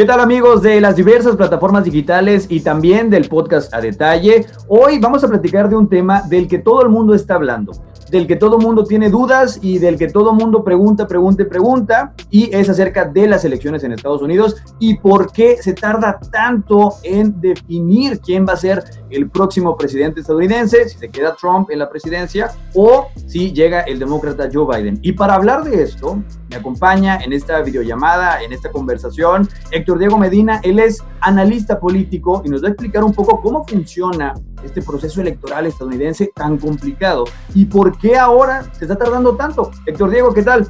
¿Qué tal amigos de las diversas plataformas digitales y también del podcast a detalle? Hoy vamos a platicar de un tema del que todo el mundo está hablando, del que todo el mundo tiene dudas y del que todo el mundo pregunta, pregunta, pregunta, y es acerca de las elecciones en Estados Unidos y por qué se tarda tanto en definir quién va a ser el próximo presidente estadounidense, si se queda Trump en la presidencia o si llega el demócrata Joe Biden. Y para hablar de esto, me acompaña en esta videollamada, en esta conversación, Héctor Diego Medina. Él es analista político y nos va a explicar un poco cómo funciona este proceso electoral estadounidense tan complicado y por qué ahora se está tardando tanto. Héctor Diego, ¿qué tal?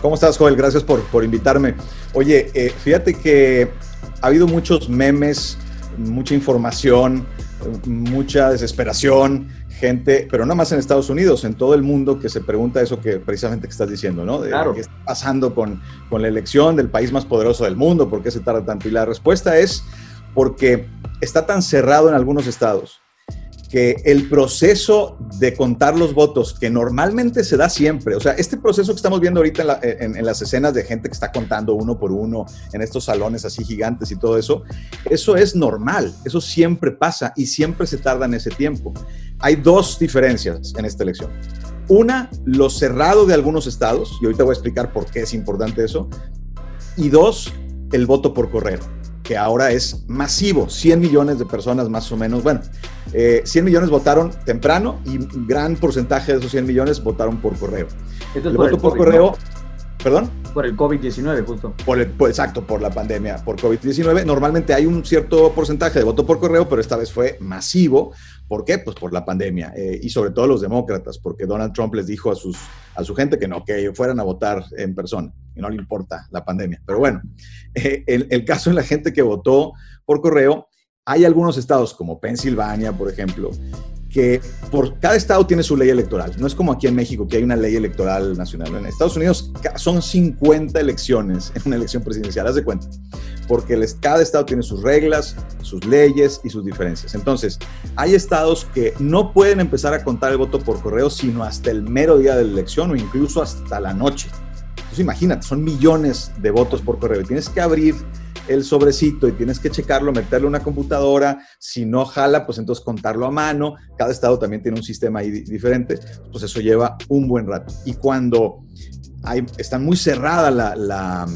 ¿Cómo estás, Joel? Gracias por, por invitarme. Oye, eh, fíjate que ha habido muchos memes, mucha información, mucha desesperación gente, pero no más en Estados Unidos, en todo el mundo que se pregunta eso que precisamente que estás diciendo, ¿no? De, claro. ¿Qué está pasando con, con la elección del país más poderoso del mundo? ¿Por qué se tarda tanto? Y la respuesta es porque está tan cerrado en algunos estados que el proceso de contar los votos, que normalmente se da siempre, o sea, este proceso que estamos viendo ahorita en, las escenas de gente que está contando uno por uno en estos salones así gigantes y todo eso, eso es normal, eso siempre pasa y siempre se tarda en ese tiempo. Hay dos diferencias en esta elección. Una, lo cerrado de algunos estados, y ahorita voy a explicar por qué es importante eso. Y dos, el voto por correo que ahora es masivo, 100 millones de personas más o menos. Bueno, 100 eh, millones votaron temprano y un gran porcentaje de esos 100 millones votaron por correo. el voto por correo, ¿Perdón? Por el COVID-19, justo. Por el, exacto, por la pandemia, por COVID-19. Normalmente hay un cierto porcentaje de voto por correo, pero esta vez fue masivo. ¿Por qué? Pues por la pandemia. Eh, y sobre todo los demócratas, porque Donald Trump les dijo a, sus, a su gente que no, que fueran a votar en persona. Y no le importa la pandemia. Pero bueno, eh, el, el caso de la gente que votó por correo, hay algunos estados como Pensilvania, por ejemplo, que por cada estado tiene su ley electoral. No es como aquí en México que hay una ley electoral nacional. En Estados Unidos son 50 elecciones en una elección presidencial, haz de cuenta, porque cada estado tiene sus reglas, sus leyes y sus diferencias. Entonces, hay estados que no pueden empezar a contar el voto por correo sino hasta el mero día de la elección o incluso hasta la noche. Entonces, imagínate, son millones de votos por correo tienes que abrir el sobrecito y tienes que checarlo, meterlo en una computadora. Si no jala, pues entonces contarlo a mano. Cada estado también tiene un sistema ahí diferente. Pues eso lleva un buen rato. Y cuando hay, está muy cerrada la,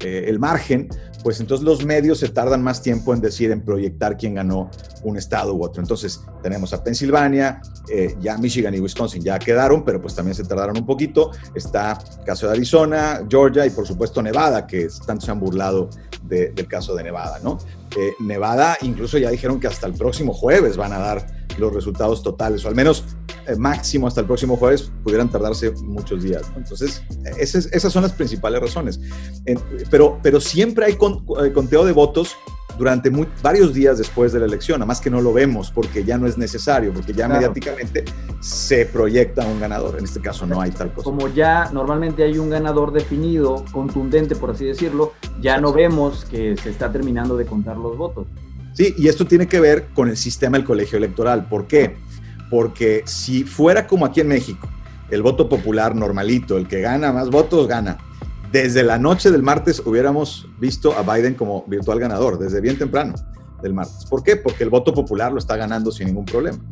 eh, el margen, pues entonces los medios se tardan más tiempo en decir, en proyectar quién ganó un estado u otro. Entonces tenemos a Pensilvania, eh, ya Michigan y Wisconsin ya quedaron, pero pues también se tardaron un poquito. Está el caso de Arizona, Georgia y por supuesto Nevada, que tanto se han burlado del caso de Nevada, ¿no? Eh, Nevada incluso ya dijeron que hasta el próximo jueves van a dar los resultados totales, o al menos eh, máximo hasta el próximo jueves, pudieran tardarse muchos días. Entonces, esas, esas, son las principales razones. pero, pero siempre hay conteo de votos durante varios días después de la elección, nada más que no lo vemos porque ya no es necesario, porque ya mediáticamente se proyecta un ganador. En este caso no hay tal cosa. Como ya normalmente hay un ganador definido, contundente, por así decirlo, ya no vemos que se está terminando de contar los votos. Sí, y esto tiene que ver con el sistema del colegio electoral. ¿Por qué? Porque si fuera como aquí en México, el voto popular normalito, el que gana más votos, gana desde la noche del martes hubiéramos visto a Biden como virtual ganador, desde bien temprano del martes. ¿Por qué? Porque el voto popular lo está ganando sin ningún problema.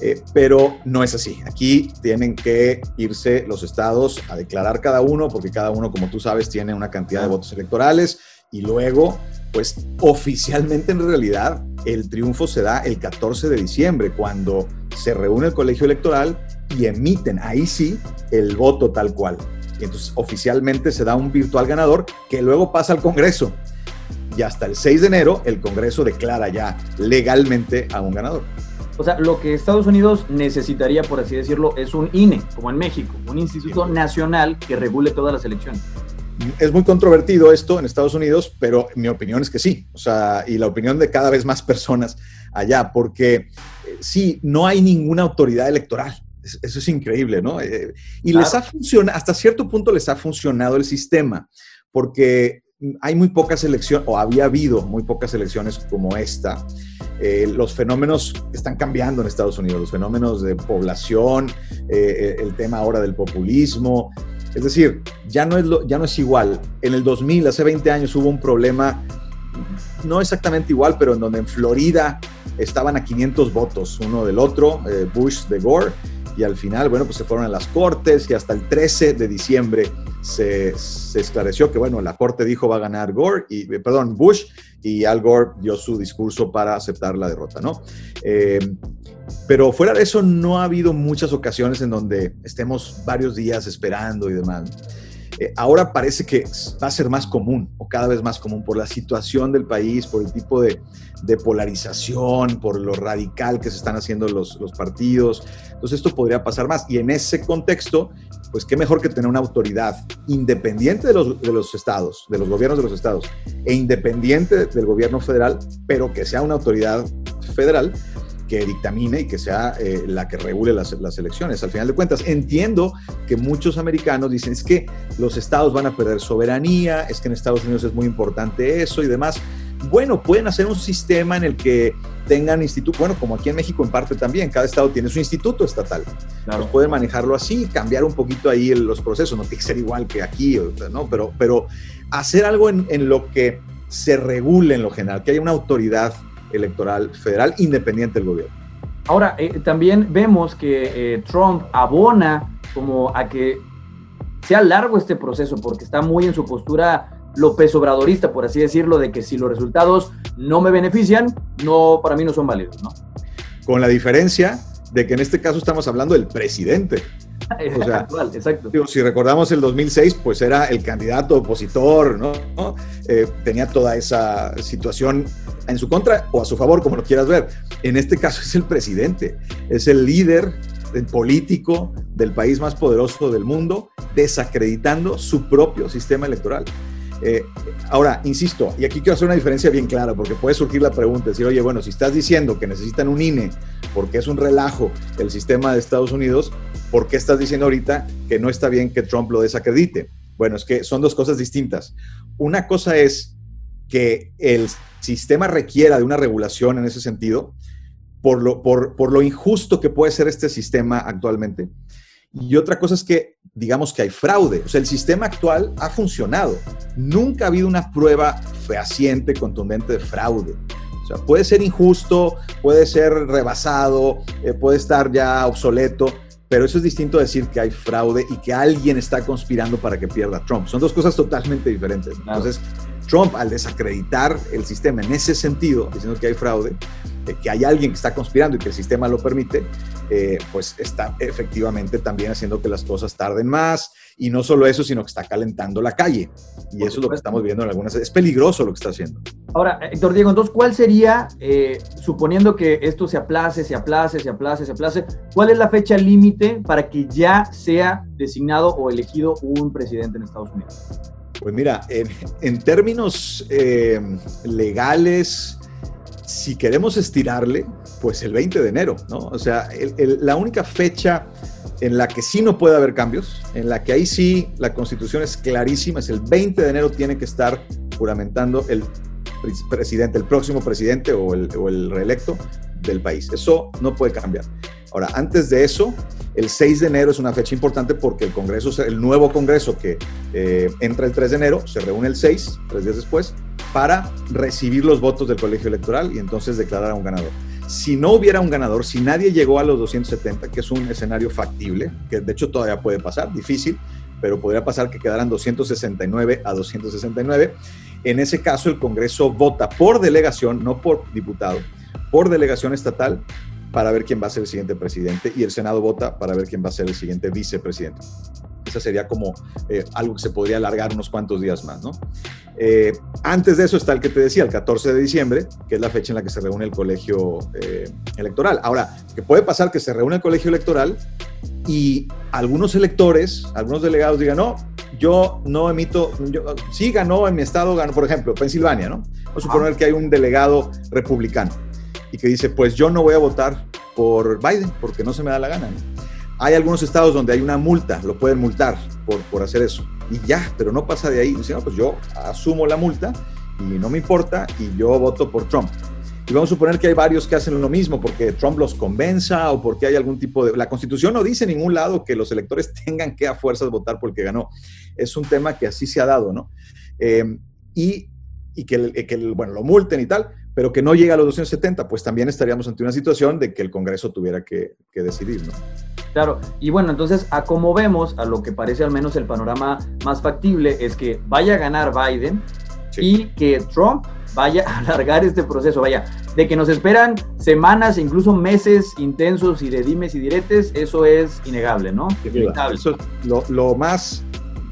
Eh, pero no es así. Aquí tienen que irse los estados a declarar cada uno, porque cada uno, como tú sabes, tiene una cantidad de votos electorales y luego, pues oficialmente en realidad, el triunfo se da el 14 de diciembre, cuando se reúne el colegio electoral y emiten ahí sí el voto tal cual. Y entonces oficialmente se da un virtual ganador que luego pasa al Congreso. Y hasta el 6 de enero el Congreso declara ya legalmente a un ganador. O sea, lo que Estados Unidos necesitaría, por así decirlo, es un INE, como en México, un instituto nacional que regule todas las elecciones. Es muy controvertido esto en Estados Unidos, pero mi opinión es que sí. O sea, y la opinión de cada vez más personas allá, porque eh, sí, no hay ninguna autoridad electoral. Eso es increíble, ¿no? Eh, y les ha funcionado, hasta cierto punto les ha funcionado el sistema, porque hay muy pocas elecciones, o había habido muy pocas elecciones como esta. Eh, los fenómenos están cambiando en Estados Unidos, los fenómenos de población, eh, el tema ahora del populismo, Es decir, ya no es, lo, ya no es igual. En el 2000, hace 20 años, hubo un problema, no exactamente igual, pero en donde en Florida estaban a 500 votos uno del otro, eh, Bush de Gore, y al final, bueno, pues se fueron a las cortes y hasta el 13 de diciembre se, esclareció que, bueno, la corte dijo va a ganar Gore, y, eh, perdón, Bush, y Al Gore dio su discurso para aceptar la derrota, ¿no? Eh, pero fuera de eso, no ha habido muchas ocasiones en donde estemos varios días esperando y demás. Eh, ahora parece que va a ser más común o cada vez más común por la situación del país, por el tipo de, polarización, por lo radical que se están haciendo los, partidos. Entonces esto podría pasar más. Y en ese contexto, pues qué mejor que tener una autoridad independiente de los estados, de los gobiernos de los estados, e independiente del gobierno federal, pero que sea una autoridad federal que dictamine y que sea eh, la que regule las, las, elecciones. Al final de cuentas, entiendo que muchos americanos dicen es que los estados van a perder soberanía, es que en Estados Unidos es muy importante eso y demás. Bueno, pueden hacer un sistema en el que tengan instituto, bueno, como aquí en México en parte también, cada estado tiene su instituto estatal. Claro. Pues pueden manejarlo así, cambiar un poquito ahí los procesos, no tiene que ser igual que aquí, ¿no? Pero, pero hacer algo en, en lo que se regule en lo general, que haya una autoridad electoral federal independiente del gobierno. Ahora, eh, también vemos que eh, Trump abona como a que sea largo este proceso, porque está muy en su postura López Obradorista, por así decirlo, de que si los resultados no me benefician, no, para mí no son válidos, ¿no? Con la diferencia de que en este caso estamos hablando del presidente. O sea, exacto. si recordamos el 2006, pues era el candidato opositor, ¿no? Eh, tenía toda esa situación en su contra o a su favor, como lo quieras ver. En este caso es el presidente, es el líder político del país más poderoso del mundo, desacreditando su propio sistema electoral. Eh, ahora, insisto, y aquí quiero hacer una diferencia bien clara, porque puede surgir la pregunta, decir, oye, bueno, si estás diciendo que necesitan un INE porque es un relajo el sistema de Estados Unidos, ¿por qué estás diciendo ahorita que no está bien que Trump lo desacredite? Bueno, es que son dos cosas distintas. Una cosa es que el sistema requiera de una regulación en ese sentido, por lo, por, por lo injusto que puede ser este sistema actualmente. Y otra cosa es que, digamos que hay fraude. O sea, el sistema actual ha funcionado. Nunca ha habido una prueba fehaciente, contundente de fraude. O sea, puede ser injusto, puede ser rebasado, eh, puede estar ya obsoleto, pero eso es distinto a decir que hay fraude y que alguien está conspirando para que pierda Trump. Son dos cosas totalmente diferentes. Entonces, Trump, al desacreditar el sistema en ese sentido, diciendo que hay fraude, eh, que hay alguien que está conspirando y que el sistema lo permite, eh, pues está efectivamente también haciendo que las cosas tarden más. Y no solo eso, sino que está calentando la calle. Y eso es lo que estamos viendo en algunas. Es peligroso lo que está haciendo. Ahora, Héctor Diego, entonces, ¿cuál sería, eh, suponiendo que esto se aplace, se aplace, se aplace, se aplace, cuál es la fecha límite para que ya sea designado o elegido un presidente en Estados Unidos? Pues mira, en, términos eh, legales, si queremos estirarle, pues el 20 de enero, ¿no? O sea, la única fecha en la que sí no puede haber cambios, en la que ahí sí la constitución es clarísima, es el 20 de enero tiene que estar juramentando el presidente, el próximo presidente o el, o el reelecto del país. Eso no puede cambiar. Ahora, antes de eso, el 6 de enero es una fecha importante porque el Congreso, el nuevo Congreso que eh, entra el 3 de enero, se reúne el 6, tres días después, para recibir los votos del colegio electoral y entonces declarar a un ganador. Si no hubiera un ganador, si nadie llegó a los 270, que es un escenario factible, que de hecho todavía puede pasar, difícil, pero podría pasar que quedaran 269 a 269. En ese caso, el Congreso vota por delegación, no por diputado, por delegación estatal para ver quién va a ser el siguiente presidente y el Senado vota para ver quién va a ser el siguiente vicepresidente. Esa sería como eh, algo que se podría alargar unos cuantos días más, ¿no? Eh, antes de eso está el que te decía, el 14 de diciembre, que es la fecha en la que se reúne el colegio eh, electoral. Ahora, que puede pasar que se reúne el colegio electoral y algunos electores, algunos delegados digan, no, yo no emito, yo, sí ganó en mi estado, ganó, por ejemplo, Pensilvania, ¿no? Vamos a suponer que hay un delegado republicano y que dice, pues yo no voy a votar por Biden porque no se me da la gana. Hay algunos estados donde hay una multa, lo pueden multar por, por hacer eso. Y ya, pero no pasa de ahí. Dice, no, pues yo asumo la multa y no me importa y yo voto por Trump. y vamos a suponer que hay varios que hacen lo mismo porque Trump los convenza o porque hay algún tipo de... La constitución no dice en ningún lado que los electores tengan que a fuerzas votar por el que ganó. Es un tema que así se ha dado, ¿no? Eh, y, y que, que, bueno, lo multen y tal, pero que no llegue a los 270, pues también estaríamos ante una situación de que el Congreso tuviera que, que decidir, ¿no? Claro, y bueno, entonces a como vemos, a lo que parece al menos el panorama más factible es que vaya a ganar Biden sí. y que Trump vaya a alargar este proceso, vaya, de que nos esperan semanas, incluso meses intensos y de dimes y diretes, eso es innegable, ¿no? Eso es lo, lo más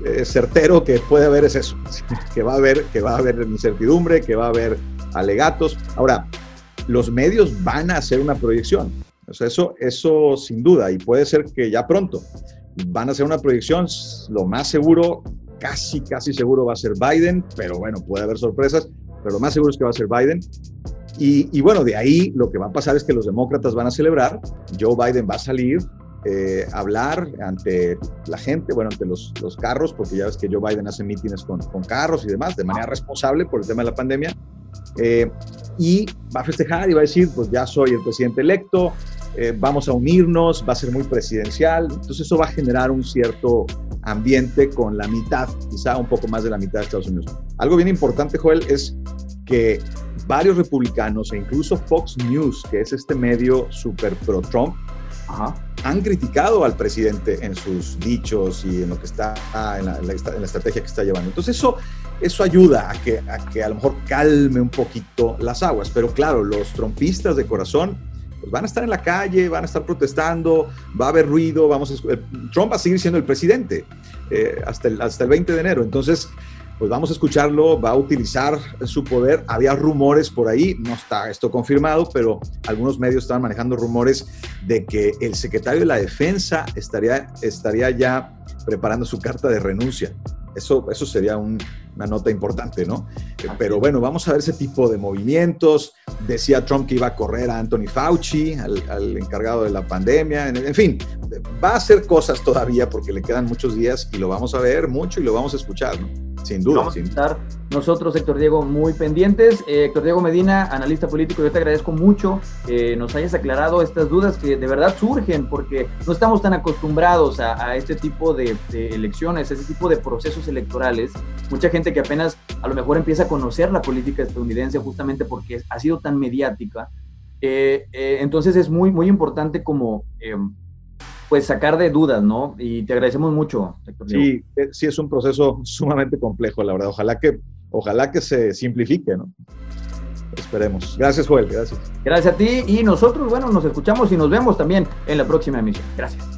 eh, certero que puede haber es eso, que va a haber, que va a haber incertidumbre, que va a haber alegatos. Ahora, los medios van a hacer una proyección, eso, eso sin duda, y puede ser que ya pronto van a hacer una proyección, lo más seguro, casi, casi seguro va a ser Biden, pero bueno, puede haber sorpresas, pero lo más seguro es que va a ser Biden. Y, bueno, de ahí lo que va a pasar es que los demócratas van a celebrar, Joe Biden va a salir, eh, hablar ante la gente, bueno, ante los, los, carros, porque ya ves que Joe Biden hace mítines con, carros y demás, de manera responsable por el tema de la pandemia, eh, y va a festejar y va a decir, pues ya soy el presidente electo, eh, vamos a unirnos, va a ser muy presidencial, entonces eso va a generar un cierto ambiente con la mitad, quizá un poco más de la mitad de Estados Unidos. Algo bien importante, Joel, es que varios republicanos e incluso Fox News, que es este medio super pro Trump, Ajá. han criticado al presidente en sus dichos y en lo que está en la, en la, en la estrategia que está llevando. Entonces eso, eso ayuda a que, a que a lo mejor calme un poquito las aguas. Pero claro, los trompistas de corazón pues van a estar en la calle, van a estar protestando, va a haber ruido, vamos a, Trump va a seguir siendo el presidente eh, hasta, el, hasta el 20 de enero. Entonces, pues vamos a escucharlo, va a utilizar su poder. Había rumores por ahí, no está esto confirmado, pero algunos medios estaban manejando rumores de que el secretario de la Defensa estaría, estaría ya preparando su carta de renuncia. Eso, eso sería un, una nota importante, ¿no? Pero bueno, vamos a ver ese tipo de movimientos. Decía Trump que iba a correr a Anthony Fauci, al, al encargado de la pandemia. En, en, fin, va a hacer cosas todavía porque le quedan muchos días y lo vamos a ver mucho y lo vamos a escuchar, ¿no? Sin duda. Vamos sin a estar nosotros, Héctor Diego, muy pendientes. Eh, Héctor Diego Medina, analista político, yo te agradezco mucho que nos hayas aclarado estas dudas que de verdad surgen porque no estamos tan acostumbrados a, a este tipo de, de, elecciones, a ese tipo de procesos electorales. Mucha gente que apenas a lo mejor empieza a conocer la política estadounidense justamente porque ha sido tan mediática. Eh, eh, entonces es muy, muy importante como pues sacar de dudas, ¿no? Y te agradecemos mucho. Héctor sí, sí es un proceso sumamente complejo, la verdad. Ojalá que, ojalá que se simplifique, ¿no? Esperemos. Gracias, Joel. Gracias. Gracias a ti y nosotros, bueno, nos escuchamos y nos vemos también en la próxima emisión. Gracias.